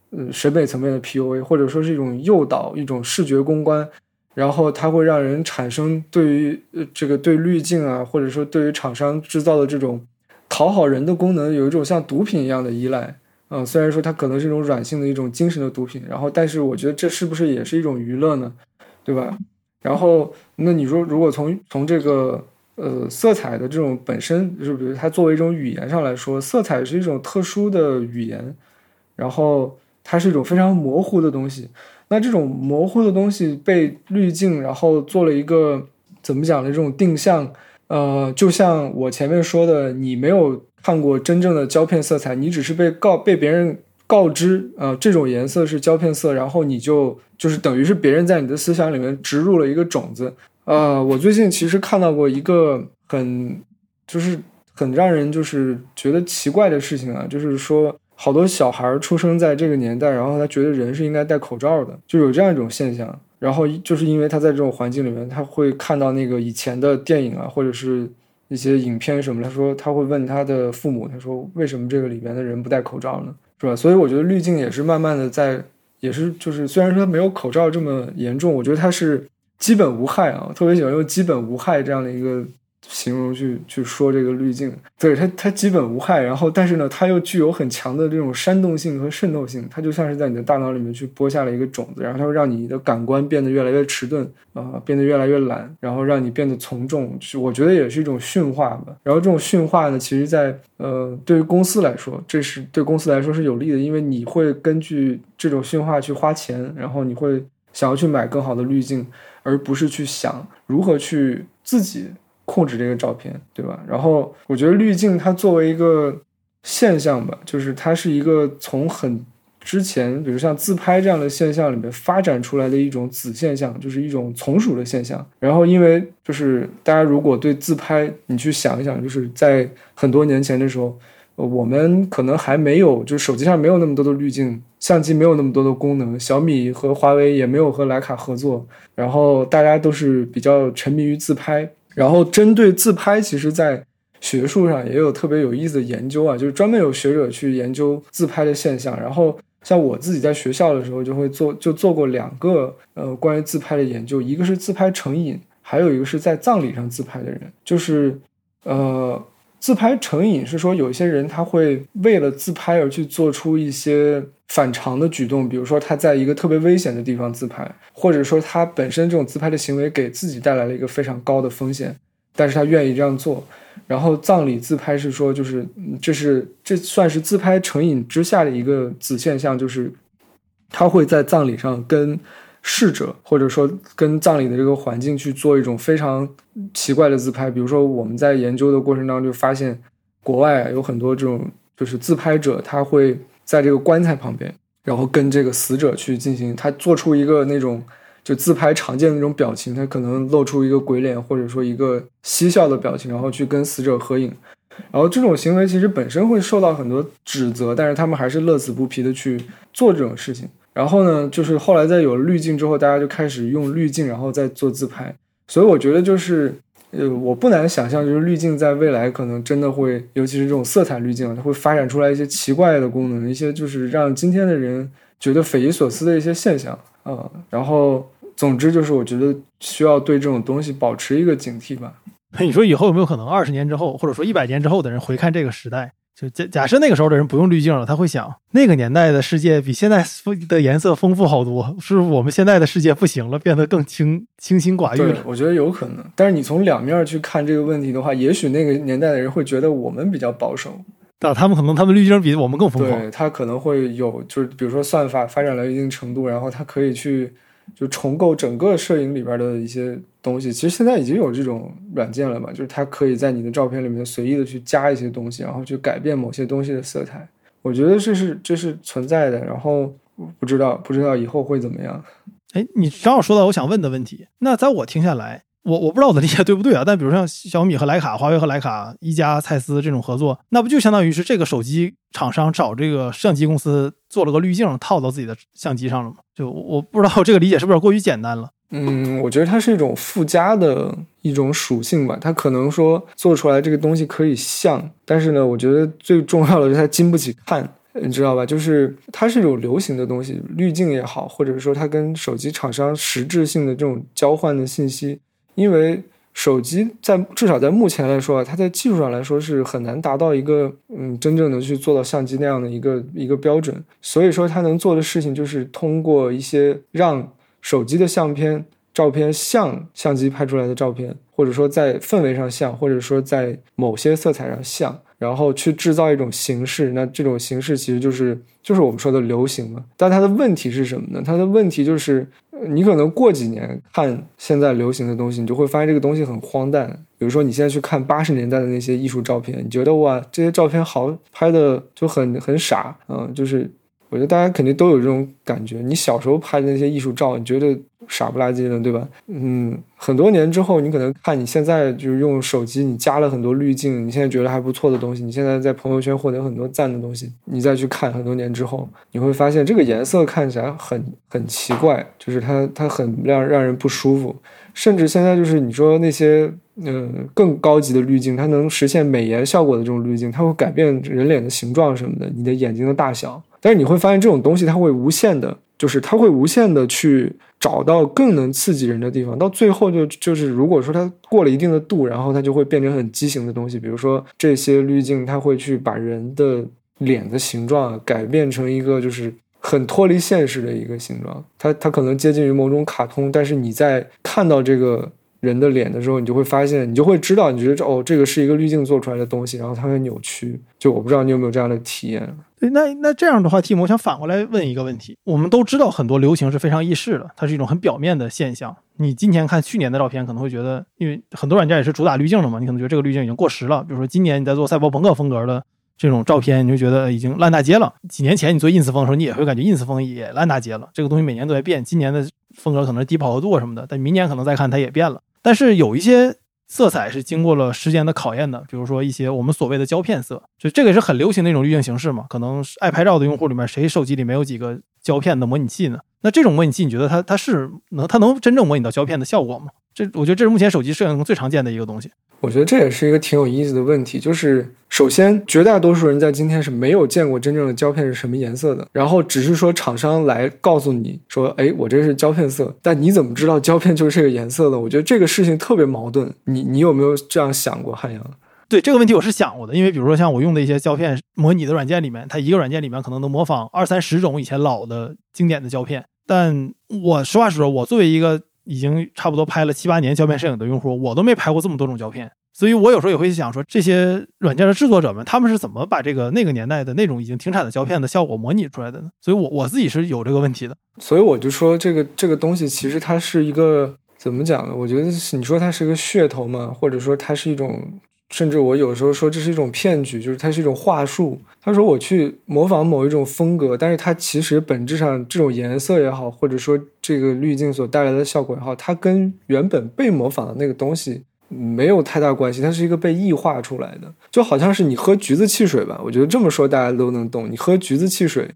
S2: 呃，审美层面的 PUA，或者说是一种诱导，一种视觉公关，然后它会让人产生对于呃这个对滤镜啊，或者说对于厂商制造的这种讨好人的功能，有一种像毒品一样的依赖。嗯，虽然说它可能是一种软性的一种精神的毒品，然后，但是我觉得这是不是也是一种娱乐呢？对吧？然后，那你说，如果从从这个。呃，色彩的这种本身，就是比如它作为一种语言上来说，色彩是一种特殊的语言，然后它是一种非常模糊的东西。那这种模糊的东西被滤镜，然后做了一个怎么讲的这种定向，呃，就像我前面说的，你没有看过真正的胶片色彩，你只是被告被别人告知，呃，这种颜色是胶片色，然后你就就是等于是别人在你的思想里面植入了一个种子。呃，我最近其实看到过一个很，就是很让人就是觉得奇怪的事情啊，就是说好多小孩出生在这个年代，然后他觉得人是应该戴口罩的，就有这样一种现象。然后就是因为他在这种环境里面，他会看到那个以前的电影啊，或者是一些影片什么，他说他会问他的父母，他说为什么这个里面的人不戴口罩呢？是吧？所以我觉得滤镜也是慢慢的在，也是就是虽然说没有口罩这么严重，我觉得它是。基本无害啊，特别喜欢用“基本无害”这样的一个形容去去说这个滤镜。对它，它基本无害，然后但是呢，它又具有很强的这种煽动性和渗透性。它就像是在你的大脑里面去播下了一个种子，然后它会让你的感官变得越来越迟钝啊，变得越来越懒，然后让你变得从众。我觉得也是一种驯化吧。然后这种驯化呢，其实在呃，对于公司来说，这是对公司来说是有利的，因为你会根据这种驯化去花钱，然后你会想要去买更好的滤镜。而不是去想如何去自己控制这个照片，对吧？然后我觉得滤镜它作为一个现象吧，就是它是一个从很之前，比如像自拍这样的现象里面发展出来的一种子现象，就是一种从属的现象。然后因为就是大家如果对自拍，你去想一想，就是在很多年前的时候。我们可能还没有，就是手机上没有那么多的滤镜，相机没有那么多的功能，小米和华为也没有和徕卡合作，然后大家都是比较沉迷于自拍。然后针对自拍，其实在学术上也有特别有意思的研究啊，就是专门有学者去研究自拍的现象。然后像我自己在学校的时候就会做，就做过两个呃关于自拍的研究，一个是自拍成瘾，还有一个是在葬礼上自拍的人，就是呃。自拍成瘾是说，有一些人他会为了自拍而去做出一些反常的举动，比如说他在一个特别危险的地方自拍，或者说他本身这种自拍的行为给自己带来了一个非常高的风险，但是他愿意这样做。然后葬礼自拍是说，就是这是这算是自拍成瘾之下的一个子现象，就是他会在葬礼上跟。逝者，或者说跟葬礼的这个环境去做一种非常奇怪的自拍，比如说我们在研究的过程当中就发现，国外有很多这种就是自拍者，他会在这个棺材旁边，然后跟这个死者去进行，他做出一个那种就自拍常见的那种表情，他可能露出一个鬼脸或者说一个嬉笑的表情，然后去跟死者合影，然后这种行为其实本身会受到很多指责，但是他们还是乐此不疲的去做这种事情。然后呢，就是后来在有了滤镜之后，大家就开始用滤镜，然后再做自拍。所以我觉得就是，呃，我不难想象，就是滤镜在未来可能真的会，尤其是这种色彩滤镜，它会发展出来一些奇怪的功能，一些就是让今天的人觉得匪夷所思的一些现象啊。然后，总之就是，我觉得需要对这种东西保持一个警惕吧。[LAUGHS]
S1: 你说以后有没有可能二十年之后，或者说一百年之后的人回看这个时代？就假假设那个时候的人不用滤镜了，他会想那个年代的世界比现在的颜色丰富好多，是我们现在的世界不行了，变得更清清心寡欲了。
S2: 我觉得有可能，但是你从两面去看这个问题的话，也许那个年代的人会觉得我们比较保守，
S1: 但他们可能他们滤镜比我们更疯狂。
S2: 对他可能会有，就是比如说算法发展到一定程度，然后他可以去就重构整个摄影里边的一些东西。其实现在已经有这种软件了嘛，就是它可以在你的照片里面随意的去加一些东西，然后去改变某些东西的色彩。我觉得这是这是存在的，然后不知道不知道以后会怎么样。
S1: 哎，你正好说到我想问的问题。那在我听下来，我我不知道我的理解对不对啊？但比如像小米和徕卡、华为和徕卡、一加、蔡司这种合作，那不就相当于是这个手机厂商找这个相机公司做了个滤镜套到自己的相机上了吗？就我不知道这个理解是不是过于简单了？
S2: 嗯，我觉得它是一种附加的一种属性吧。它可能说做出来这个东西可以像，但是呢，我觉得最重要的是它经不起看。你知道吧？就是它是一种流行的东西，滤镜也好，或者说它跟手机厂商实质性的这种交换的信息，因为手机在至少在目前来说，它在技术上来说是很难达到一个嗯真正的去做到相机那样的一个一个标准，所以说它能做的事情就是通过一些让手机的相片照片像相机拍出来的照片，或者说在氛围上像，或者说在某些色彩上像。然后去制造一种形式，那这种形式其实就是就是我们说的流行嘛。但它的问题是什么呢？它的问题就是，你可能过几年看现在流行的东西，你就会发现这个东西很荒诞。比如说你现在去看八十年代的那些艺术照片，你觉得哇，这些照片好拍的就很很傻，嗯，就是。我觉得大家肯定都有这种感觉，你小时候拍的那些艺术照，你觉得傻不拉几的，对吧？嗯，很多年之后，你可能看你现在就是用手机，你加了很多滤镜，你现在觉得还不错的东西，你现在在朋友圈获得很多赞的东西，你再去看很多年之后，你会发现这个颜色看起来很很奇怪，就是它它很让让人不舒服，甚至现在就是你说那些嗯更高级的滤镜，它能实现美颜效果的这种滤镜，它会改变人脸的形状什么的，你的眼睛的大小。但是你会发现，这种东西它会无限的，就是它会无限的去找到更能刺激人的地方，到最后就就是，如果说它过了一定的度，然后它就会变成很畸形的东西。比如说这些滤镜，它会去把人的脸的形状改变成一个就是很脱离现实的一个形状，它它可能接近于某种卡通，但是你在看到这个。人的脸的时候，你就会发现，你就会知道，你觉得这哦，这个是一个滤镜做出来的东西，然后它会扭曲。就我不知道你有没有这样的体验。
S1: 对，那那这样的话，T，我想反过来问一个问题：我们都知道很多流行是非常易逝的，它是一种很表面的现象。你今年看去年的照片，可能会觉得，因为很多软件也是主打滤镜的嘛，你可能觉得这个滤镜已经过时了。比如说今年你在做赛博朋克风格的这种照片，你就觉得已经烂大街了。几年前你做 ins 风的时候，你也会感觉 ins 风也烂大街了。这个东西每年都在变，今年的风格可能是低饱和度什么的，但明年可能再看它也变了。但是有一些色彩是经过了时间的考验的，比如说一些我们所谓的胶片色，就这个也是很流行的一种滤镜形式嘛。可能爱拍照的用户里面，谁手机里没有几个胶片的模拟器呢？那这种模拟器，你觉得它它是能它能真正模拟到胶片的效果吗？这我觉得这是目前手机摄影中最常见的一个东西。
S2: 我觉得这也是一个挺有意思的问题，就是首先绝大多数人在今天是没有见过真正的胶片是什么颜色的，然后只是说厂商来告诉你说，哎，我这是胶片色，但你怎么知道胶片就是这个颜色的？我觉得这个事情特别矛盾。你你有没有这样想过，汉阳？
S1: 对这个问题我是想过的，因为比如说像我用的一些胶片模拟的软件里面，它一个软件里面可能能模仿二三十种以前老的经典的胶片，但我实话实说，我作为一个已经差不多拍了七八年胶片摄影的用户，我都没拍过这么多种胶片，所以我有时候也会想说，这些软件的制作者们，他们是怎么把这个那个年代的那种已经停产的胶片的效果模拟出来的呢？所以，我我自己是有这个问题的。
S2: 所以我就说，这个这个东西其实它是一个怎么讲呢？我觉得你说它是个噱头嘛，或者说它是一种。甚至我有时候说这是一种骗局，就是它是一种话术。他说我去模仿某一种风格，但是它其实本质上这种颜色也好，或者说这个滤镜所带来的效果也好，它跟原本被模仿的那个东西没有太大关系。它是一个被异化出来的，就好像是你喝橘子汽水吧。我觉得这么说大家都能懂。你喝橘子汽水，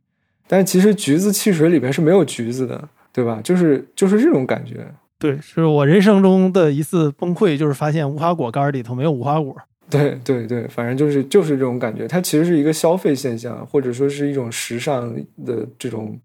S2: 但其实橘子汽水里面是没有橘子的，对吧？就是就是这种感觉。
S1: 对，是我人生中的一次崩溃，就是发现无花果干里头没有无花果。[LAUGHS]
S2: 对对对，反正就是就是这种感觉。它其实是一个消费现象，或者说是一种时尚的这种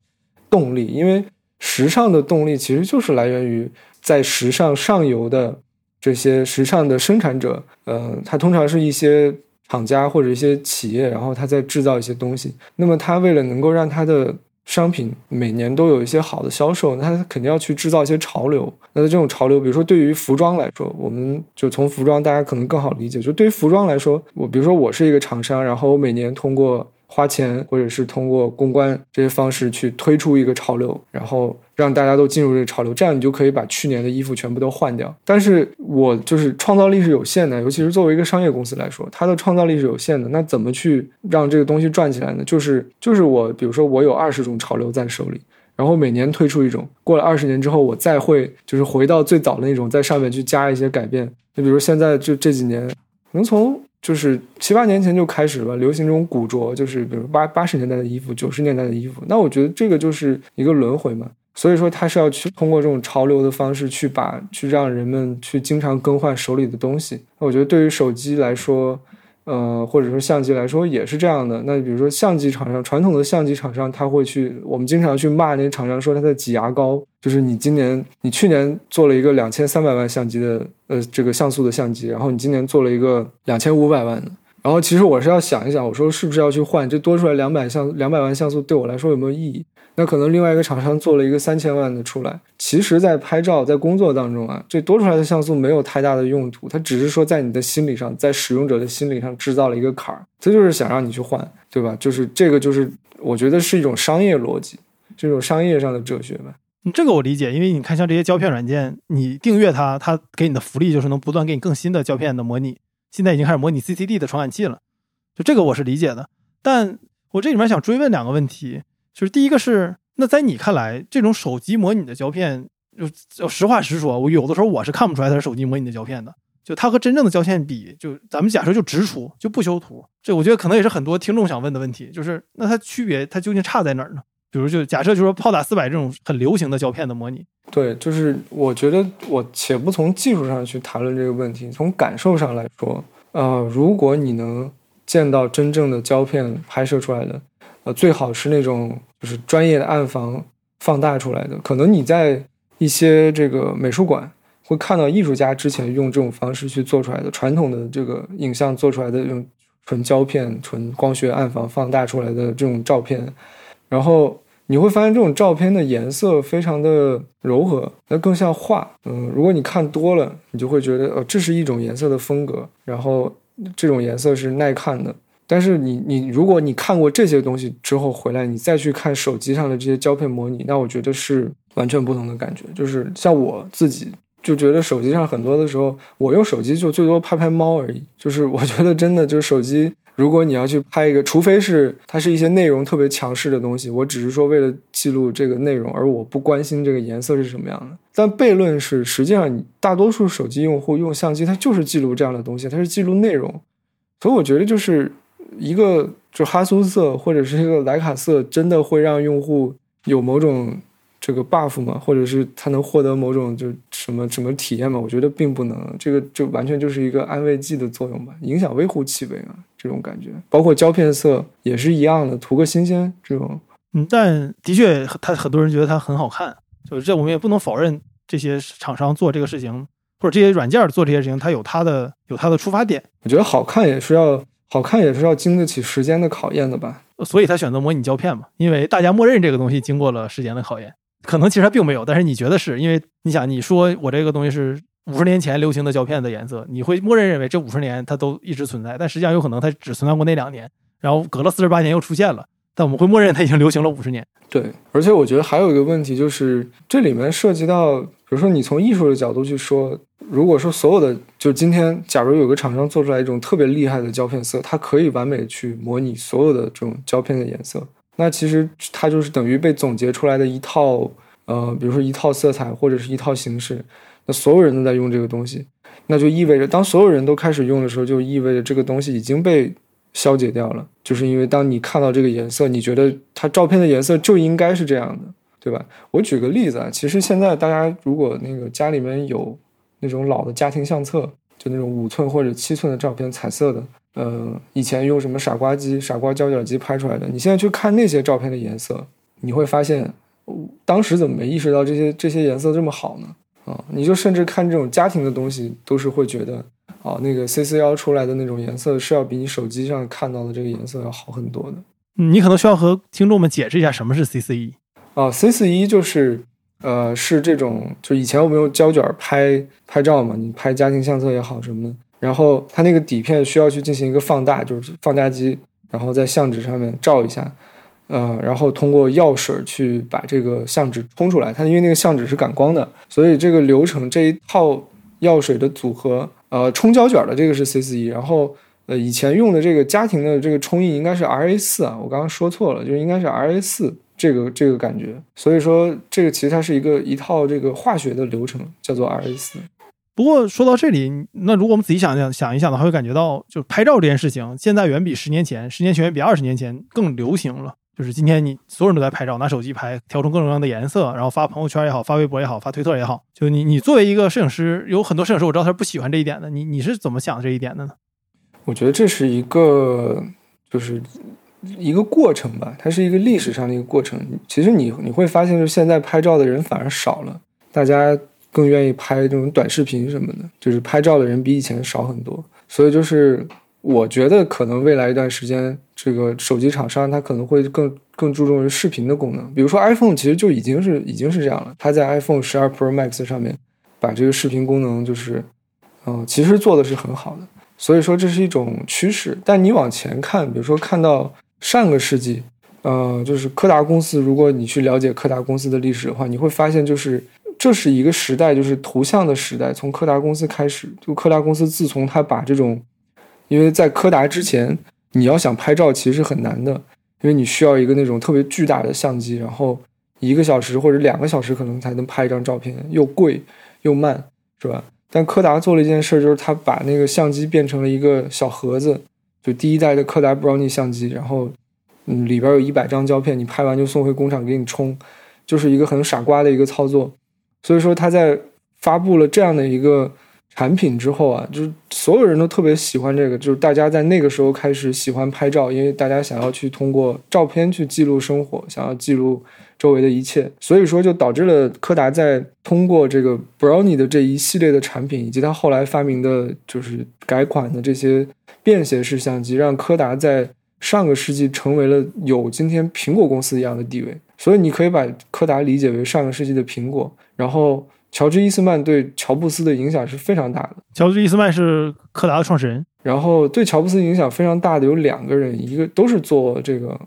S2: 动力。因为时尚的动力其实就是来源于在时尚上游的这些时尚的生产者，呃，它通常是一些厂家或者一些企业，然后他在制造一些东西。那么他为了能够让他的商品每年都有一些好的销售，那它肯定要去制造一些潮流。那这种潮流，比如说对于服装来说，我们就从服装大家可能更好理解。就对于服装来说，我比如说我是一个厂商，然后我每年通过花钱或者是通过公关这些方式去推出一个潮流，然后让大家都进入这个潮流，这样你就可以把去年的衣服全部都换掉。但是我就是创造力是有限的，尤其是作为一个商业公司来说，它的创造力是有限的。那怎么去让这个东西转起来呢？就是就是我，比如说我有二十种潮流在手里，然后每年推出一种，过了二十年之后，我再会就是回到最早的那种，在上面去加一些改变。就比如现在就这几年，能从。就是七八年前就开始了流行这种古着，就是比如八八十年代的衣服、九十年代的衣服。那我觉得这个就是一个轮回嘛。所以说，它是要去通过这种潮流的方式去把去让人们去经常更换手里的东西。那我觉得对于手机来说。呃，或者说相机来说也是这样的。那比如说相机厂商，传统的相机厂商，他会去，我们经常去骂那些厂商，说他在挤牙膏。就是你今年，你去年做了一个两千三百万相机的，呃，这个像素的相机，然后你今年做了一个两千五百万的。然后其实我是要想一想，我说是不是要去换？这多出来两百像两百万像素对我来说有没有意义？那可能另外一个厂商做了一个三千万的出来，其实，在拍照在工作当中啊，这多出来的像素没有太大的用途，它只是说在你的心理上，在使用者的心理上制造了一个坎儿，这就是想让你去换，对吧？就是这个，就是我觉得是一种商业逻辑，这种商业上的哲学吧。
S1: 这个我理解，因为你看，像这些胶片软件，你订阅它，它给你的福利就是能不断给你更新的胶片的模拟，现在已经开始模拟 CCD 的传感器了，就这个我是理解的。但我这里面想追问两个问题，就是第一个是。那在你看来，这种手机模拟的胶片，就实话实说，我有的时候我是看不出来它是手机模拟的胶片的。就它和真正的胶片比，就咱们假设就直出，就不修图。这我觉得可能也是很多听众想问的问题，就是那它区别，它究竟差在哪儿呢？比如就假设就说炮打四百这种很流行的胶片的模拟，
S2: 对，就是我觉得我且不从技术上去谈论这个问题，从感受上来说，呃，如果你能见到真正的胶片拍摄出来的。呃，最好是那种就是专业的暗房放大出来的。可能你在一些这个美术馆会看到艺术家之前用这种方式去做出来的传统的这个影像做出来的用纯胶片、纯光学暗房放大出来的这种照片，然后你会发现这种照片的颜色非常的柔和，那更像画。嗯，如果你看多了，你就会觉得，呃，这是一种颜色的风格，然后这种颜色是耐看的。但是你你如果你看过这些东西之后回来，你再去看手机上的这些胶片模拟，那我觉得是完全不同的感觉。就是像我自己就觉得手机上很多的时候，我用手机就最多拍拍猫而已。就是我觉得真的就是手机，如果你要去拍一个，除非是它是一些内容特别强势的东西，我只是说为了记录这个内容，而我不关心这个颜色是什么样的。但悖论是，实际上你大多数手机用户用相机，它就是记录这样的东西，它是记录内容。所以我觉得就是。一个就哈苏色或者是一个莱卡色，真的会让用户有某种这个 buff 吗？或者是他能获得某种就什么什么体验吗？我觉得并不能，这个就完全就是一个安慰剂的作用吧，影响微乎其微啊，这种感觉。包括胶片色也是一样的，图个新鲜这种。
S1: 嗯，但的确，他很多人觉得它很好看，就是这我们也不能否认这些厂商做这个事情，或者这些软件做这些事情，它有它的有它的出发点。
S2: 我觉得好看也是要。好看也是要经得起时间的考验的吧，
S1: 所以他选择模拟胶片嘛，因为大家默认这个东西经过了时间的考验，可能其实它并没有，但是你觉得是因为你想你说我这个东西是五十年前流行的胶片的颜色，你会默认认为这五十年它都一直存在，但实际上有可能它只存在过那两年，然后隔了四十八年又出现了，但我们会默认它已经流行了五十年。
S2: 对，而且我觉得还有一个问题就是这里面涉及到，比如说你从艺术的角度去说。如果说所有的，就今天，假如有个厂商做出来一种特别厉害的胶片色，它可以完美去模拟所有的这种胶片的颜色，那其实它就是等于被总结出来的一套，呃，比如说一套色彩或者是一套形式，那所有人都在用这个东西，那就意味着当所有人都开始用的时候，就意味着这个东西已经被消解掉了，就是因为当你看到这个颜色，你觉得它照片的颜色就应该是这样的，对吧？我举个例子啊，其实现在大家如果那个家里面有。那种老的家庭相册，就那种五寸或者七寸的照片，彩色的，呃，以前用什么傻瓜机、傻瓜胶卷机拍出来的。你现在去看那些照片的颜色，你会发现，当时怎么没意识到这些这些颜色这么好呢？啊，你就甚至看这种家庭的东西，都是会觉得，啊，那个 C C 幺出来的那种颜色是要比你手机上看到的这个颜色要好很多的。
S1: 你可能需要和听众们解释一下什么是 C C 一。
S2: 啊，C 四一就是。呃，是这种，就以前我们用胶卷拍拍照嘛，你拍家庭相册也好什么的，然后它那个底片需要去进行一个放大，就是放大机然后在相纸上面照一下，呃，然后通过药水去把这个相纸冲出来。它因为那个相纸是感光的，所以这个流程这一套药水的组合，呃，冲胶卷的这个是 C 四一，然后呃以前用的这个家庭的这个冲印应该是 R A 四啊，我刚刚说错了，就应该是 R A 四这个这个感觉。所以说这个其实它是一个一套这个化学的流程，叫做 R A 四。
S1: 不过说到这里，那如果我们仔细想想想一想的话，会感觉到，就拍照这件事情，现在远比十年前，十年前远比二十年前更流行了。就是今天你所有人都在拍照，拿手机拍，调成各种各样的颜色，然后发朋友圈也好，发微博也好，发推特也好。就你你作为一个摄影师，有很多摄影师我知道他是不喜欢这一点的。你你是怎么想这一点的呢？
S2: 我觉得这是一个就是一个过程吧，它是一个历史上的一个过程。其实你你会发现，就现在拍照的人反而少了，大家。更愿意拍这种短视频什么的，就是拍照的人比以前少很多。所以就是我觉得可能未来一段时间，这个手机厂商它可能会更更注重于视频的功能。比如说 iPhone 其实就已经是已经是这样了，它在 iPhone 十二 Pro Max 上面把这个视频功能就是，嗯，其实做的是很好的。所以说这是一种趋势。但你往前看，比如说看到上个世纪，呃，就是柯达公司，如果你去了解柯达公司的历史的话，你会发现就是。这是一个时代，就是图像的时代。从柯达公司开始，就柯达公司自从他把这种，因为在柯达之前，你要想拍照其实很难的，因为你需要一个那种特别巨大的相机，然后一个小时或者两个小时可能才能拍一张照片，又贵又慢，是吧？但柯达做了一件事，就是他把那个相机变成了一个小盒子，就第一代的柯达 Brownie 相机，然后嗯里边有一百张胶片，你拍完就送回工厂给你冲，就是一个很傻瓜的一个操作。所以说他在发布了这样的一个产品之后啊，就是所有人都特别喜欢这个，就是大家在那个时候开始喜欢拍照，因为大家想要去通过照片去记录生活，想要记录周围的一切。所以说就导致了柯达在通过这个 Brownie 的这一系列的产品，以及他后来发明的就是改款的这些便携式相机，让柯达在上个世纪成为了有今天苹果公司一样的地位。所以你可以把柯达理解为上个世纪的苹果。然后，乔治·伊斯曼对乔布斯的影响是非常大的。
S1: 乔治·伊斯曼是柯达的创始人。
S2: 然后，对乔布斯影响非常大的有两个人，一个都是做这个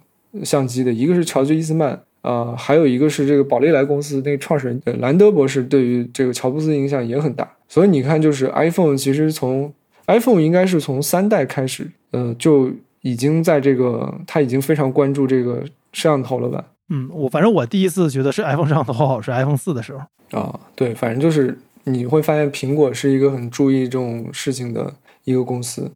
S2: 相机的，一个是乔治·伊斯曼，啊，还有一个是这个宝丽来公司那个创始人兰德博士，对于这个乔布斯影响也很大。所以你看，就是 iPhone 其实从 iPhone 应该是从三代开始，呃，就已经在这个他已经非常关注这个摄像头了吧。
S1: 嗯，我反正我第一次觉得是 iPhone 摄像头好是 iPhone 四的时候
S2: 啊，对，反正就是你会发现苹果是一个很注意这种事情的一个公司。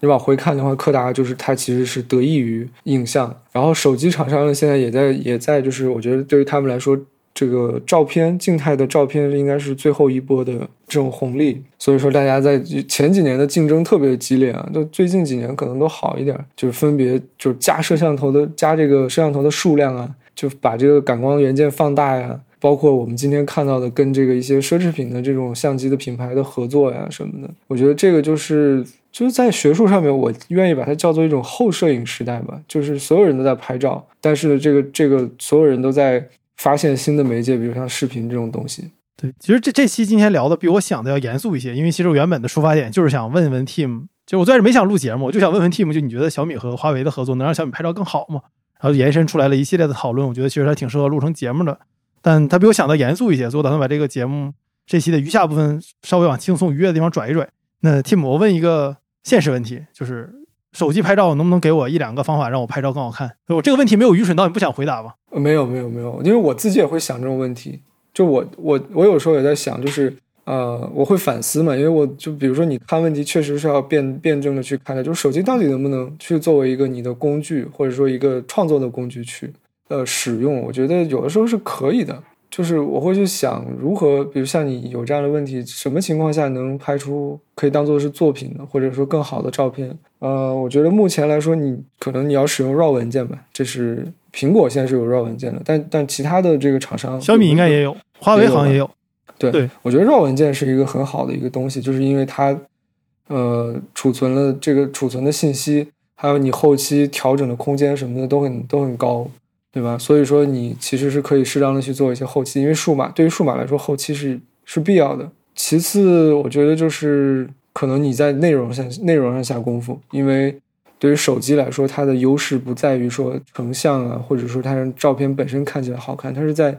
S2: 你往回看的话，柯达就是它其实是得益于影像，然后手机厂商呢现在也在也在就是我觉得对于他们来说，这个照片静态的照片应该是最后一波的这种红利。所以说大家在前几年的竞争特别激烈啊，就最近几年可能都好一点，就是分别就是加摄像头的加这个摄像头的数量啊。就把这个感光元件放大呀，包括我们今天看到的跟这个一些奢侈品的这种相机的品牌的合作呀什么的，我觉得这个就是就是在学术上面，我愿意把它叫做一种后摄影时代吧，就是所有人都在拍照，但是这个这个所有人都在发现新的媒介，比如像视频这种东西。
S1: 对，其实这这期今天聊的比我想的要严肃一些，因为其实我原本的出发点就是想问问 Tim，就我最开始没想录节目，我就想问问 Tim，就你觉得小米和华为的合作能让小米拍照更好吗？然后延伸出来了一系列的讨论，我觉得其实还挺适合录成节目的，但它比我想的严肃一些，所以我打算把这个节目这期的余下部分稍微往轻松愉悦的地方转一转。那 Tim，我问一个现实问题，就是手机拍照能不能给我一两个方法让我拍照更好看？我这个问题没有愚蠢到你不想回答吧？
S2: 没有没有没有，因为我自己也会想这种问题，就我我我有时候也在想，就是。呃，我会反思嘛，因为我就比如说，你看问题确实是要辩辩证的去看的，就是手机到底能不能去作为一个你的工具，或者说一个创作的工具去呃使用，我觉得有的时候是可以的。就是我会去想如何，比如像你有这样的问题，什么情况下能拍出可以当做是作品的，或者说更好的照片？呃，我觉得目前来说，你可能你要使用 RAW 文件吧，这是苹果现在是有 RAW 文件的，但但其他的这个厂商，
S1: 小米应该也有，华为好像也有。
S2: 对，我觉得 RAW 文件是一个很好的一个东西，就是因为它，呃，储存了这个储存的信息，还有你后期调整的空间什么的都很都很高，对吧？所以说你其实是可以适当的去做一些后期，因为数码对于数码来说后期是是必要的。其次，我觉得就是可能你在内容上内容上下功夫，因为对于手机来说，它的优势不在于说成像啊，或者说它让照片本身看起来好看，它是在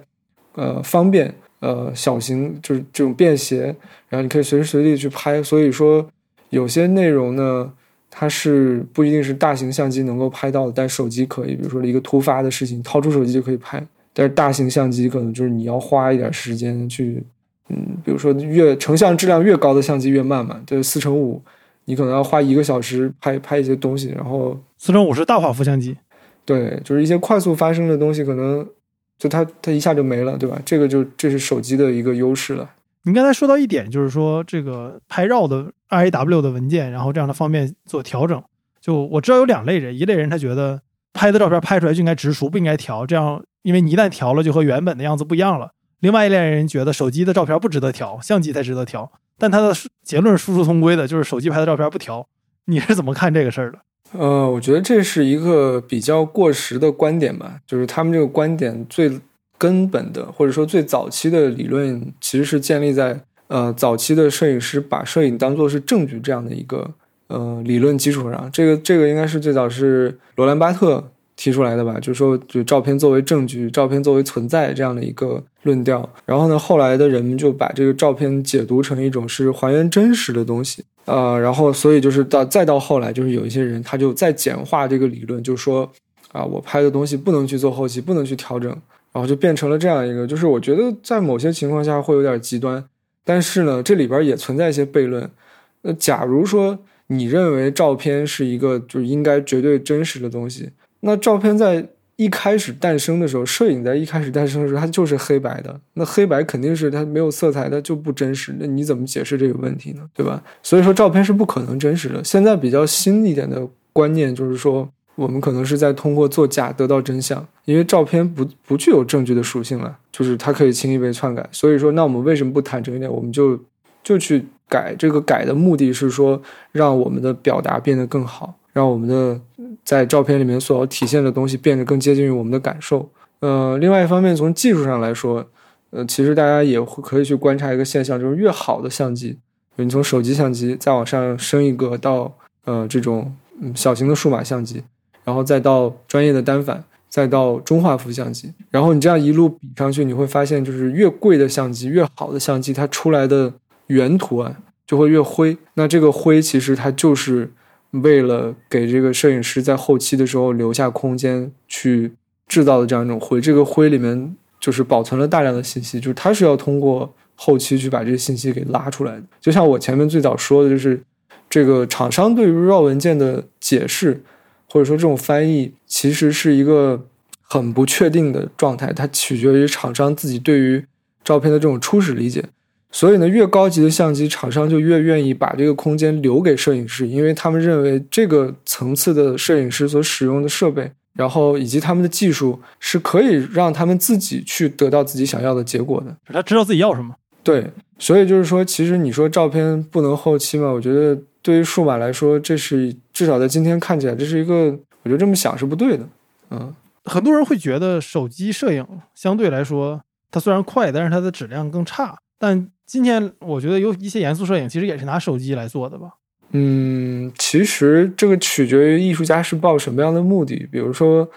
S2: 呃方便呃小型就是这种便携，然后你可以随时随地去拍。所以说有些内容呢，它是不一定是大型相机能够拍到的，但手机可以。比如说一个突发的事情，掏出手机就可以拍。但是大型相机可能就是你要花一点时间去，嗯，比如说越成像质量越高的相机越慢嘛，就是四乘五。你可能要花一个小时拍拍一些东西，然后
S1: 四乘五是大画幅相机，
S2: 对，就是一些快速发生的东西，可能就它它一下就没了，对吧？这个就这是手机的一个优势了。
S1: 你刚才说到一点，就是说这个拍照的 RAW 的文件，然后这样的方便做调整。就我知道有两类人，一类人他觉得拍的照片拍出来就应该直熟，不应该调，这样因为你一旦调了就和原本的样子不一样了。另外一类人觉得手机的照片不值得调，相机才值得调。但他的结论是殊途同归的，就是手机拍的照片不调。你是怎么看这个事儿的？
S2: 呃，我觉得这是一个比较过时的观点吧。就是他们这个观点最根本的，或者说最早期的理论，其实是建立在呃早期的摄影师把摄影当做是证据这样的一个呃理论基础上。这个这个应该是最早是罗兰巴特。提出来的吧，就是说，就照片作为证据，照片作为存在这样的一个论调。然后呢，后来的人们就把这个照片解读成一种是还原真实的东西，呃，然后所以就是到再到后来，就是有一些人他就再简化这个理论，就说，啊，我拍的东西不能去做后期，不能去调整，然后就变成了这样一个，就是我觉得在某些情况下会有点极端，但是呢，这里边也存在一些悖论。那假如说你认为照片是一个就是应该绝对真实的东西。那照片在一开始诞生的时候，摄影在一开始诞生的时候，它就是黑白的。那黑白肯定是它没有色彩，它就不真实。那你怎么解释这个问题呢？对吧？所以说照片是不可能真实的。现在比较新一点的观念就是说，我们可能是在通过作假得到真相，因为照片不不具有证据的属性了，就是它可以轻易被篡改。所以说，那我们为什么不坦诚一点？我们就就去改。这个改的目的是说，让我们的表达变得更好。让我们的在照片里面所要体现的东西变得更接近于我们的感受。呃，另外一方面，从技术上来说，呃，其实大家也会可以去观察一个现象，就是越好的相机，你从手机相机再往上升一格到呃这种小型的数码相机，然后再到专业的单反，再到中画幅相机，然后你这样一路比上去，你会发现，就是越贵的相机，越好的相机，它出来的原图案就会越灰。那这个灰其实它就是。为了给这个摄影师在后期的时候留下空间去制造的这样一种灰，这个灰里面就是保存了大量的信息，就是它是要通过后期去把这些信息给拉出来的。就像我前面最早说的，就是这个厂商对于 RAW 文件的解释，或者说这种翻译，其实是一个很不确定的状态，它取决于厂商自己对于照片的这种初始理解。所以呢，越高级的相机厂商就越愿意把这个空间留给摄影师，因为他们认为这个层次的摄影师所使用的设备，然后以及他们的技术是可以让他们自己去得到自己想要的结果的。
S1: 他知道自己要什么。
S2: 对，所以就是说，其实你说照片不能后期嘛？我觉得对于数码来说，这是至少在今天看起来，这是一个，我觉得这么想是不对的。嗯，
S1: 很多人会觉得手机摄影相对来说，它虽然快，但是它的质量更差。但今天我觉得有一些严肃摄影，其实也是拿手机来做的吧。
S2: 嗯，其实这个取决于艺术家是抱什么样的目的。比如说，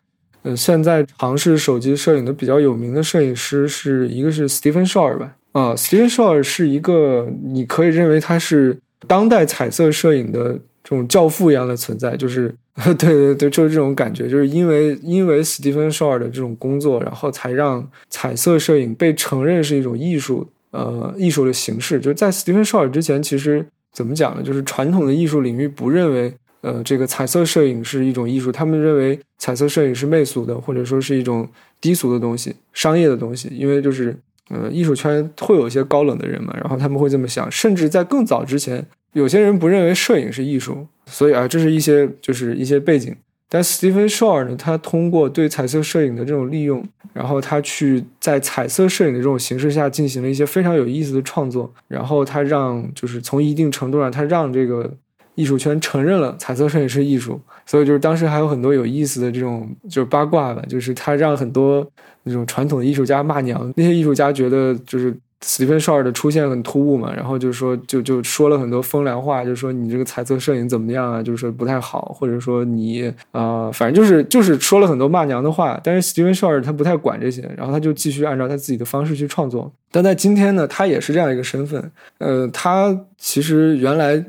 S2: 呃，现在尝试手机摄影的比较有名的摄影师是一个是 Stephen Shore 吧？啊，Stephen Shore 是一个你可以认为他是当代彩色摄影的这种教父一样的存在。就是 [LAUGHS] 对对对，就是这种感觉。就是因为因为 Stephen Shore 的这种工作，然后才让彩色摄影被承认是一种艺术。呃，艺术的形式，就是在斯蒂芬·绍尔之前，其实怎么讲呢？就是传统的艺术领域不认为，呃，这个彩色摄影是一种艺术，他们认为彩色摄影是媚俗的，或者说是一种低俗的东西、商业的东西。因为就是，呃，艺术圈会有一些高冷的人嘛，然后他们会这么想。甚至在更早之前，有些人不认为摄影是艺术，所以啊，这是一些就是一些背景。但 Stephen Shore 呢，他通过对彩色摄影的这种利用，然后他去在彩色摄影的这种形式下进行了一些非常有意思的创作，然后他让就是从一定程度上，他让这个艺术圈承认了彩色摄影是艺术。所以就是当时还有很多有意思的这种就是八卦吧，就是他让很多那种传统的艺术家骂娘，那些艺术家觉得就是斯蒂芬绍尔的出现很突兀嘛，然后就说就就说了很多风凉话，就说你这个彩色摄影怎么样啊，就是不太好，或者说你啊，反正就是就是说了很多骂娘的话。但是斯蒂芬绍尔他不太管这些，然后他就继续按照他自己的方式去创作。但在今天呢，他也是这样一个身份。呃，他其实原来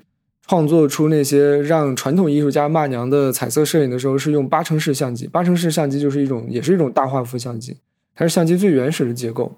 S2: 创作出那些让传统艺术家骂娘的彩色摄影的时候，是用八成式相机。八成式相机就是一种也是一种大画幅相机，它是相机最原始的结构。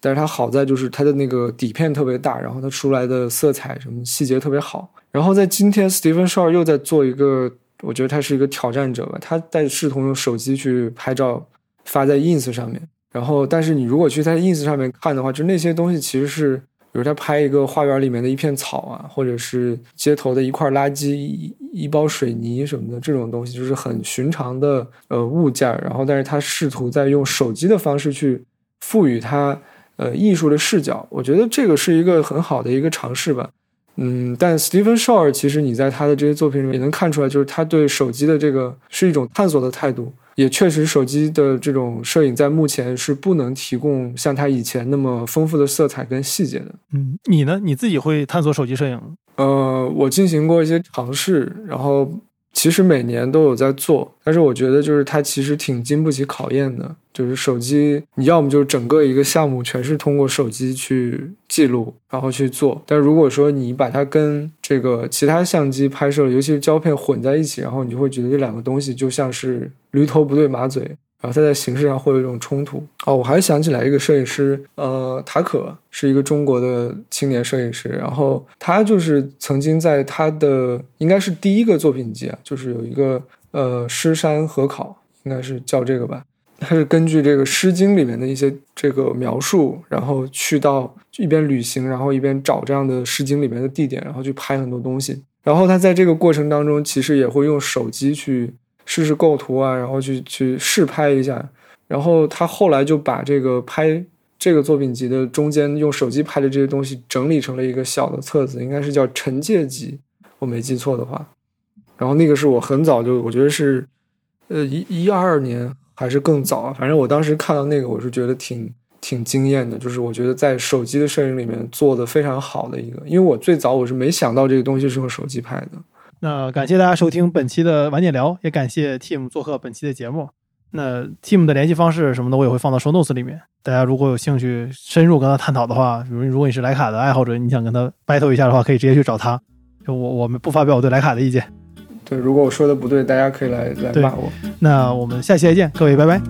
S2: 但是它好在就是它的那个底片特别大，然后它出来的色彩什么细节特别好。然后在今天，Stephen s h a r 又在做一个，我觉得他是一个挑战者吧。他在试图用手机去拍照，发在 Ins 上面。然后，但是你如果去在 Ins 上面看的话，就那些东西其实是，比如他拍一个花园里面的一片草啊，或者是街头的一块垃圾、一一包水泥什么的这种东西，就是很寻常的呃物件。然后，但是他试图在用手机的方式去赋予它。呃，艺术的视角，我觉得这个是一个很好的一个尝试吧。嗯，但 Stephen s h a w 其实你在他的这些作品里面也能看出来，就是他对手机的这个是一种探索的态度。也确实，手机的这种摄影在目前是不能提供像他以前那么丰富的色彩跟细节的。
S1: 嗯，你呢？你自己会探索手机摄影？
S2: 呃，我进行过一些尝试，然后。其实每年都有在做，但是我觉得就是它其实挺经不起考验的。就是手机，你要么就是整个一个项目全是通过手机去记录，然后去做。但如果说你把它跟这个其他相机拍摄，尤其是胶片混在一起，然后你就会觉得这两个东西就像是驴头不对马嘴。然后它在形式上会有一种冲突哦。我还想起来一个摄影师，呃，塔可是一个中国的青年摄影师。然后他就是曾经在他的应该是第一个作品集啊，就是有一个呃诗山合考，应该是叫这个吧。他是根据这个《诗经》里面的一些这个描述，然后去到一边旅行，然后一边找这样的《诗经》里面的地点，然后去拍很多东西。然后他在这个过程当中，其实也会用手机去。试试构图啊，然后去去试拍一下，然后他后来就把这个拍这个作品集的中间用手机拍的这些东西整理成了一个小的册子，应该是叫《陈介集》，我没记错的话。然后那个是我很早就，我觉得是，呃一一二年还是更早，反正我当时看到那个，我是觉得挺挺惊艳的，就是我觉得在手机的摄影里面做的非常好的一个，因为我最早我是没想到这个东西是用手机拍的。
S1: 那感谢大家收听本期的晚点聊，也感谢 Team 做客本期的节目。那 Team 的联系方式什么的，我也会放到 Show Notes 里面。大家如果有兴趣深入跟他探讨的话，比如如果你是徕卡的爱好者，你想跟他 battle 一下的话，可以直接去找他。就我我们不发表我对徕卡的意见。
S2: 对，如果我说的不对，大家可以来来骂我。
S1: 那我们下期再见，各位，拜拜。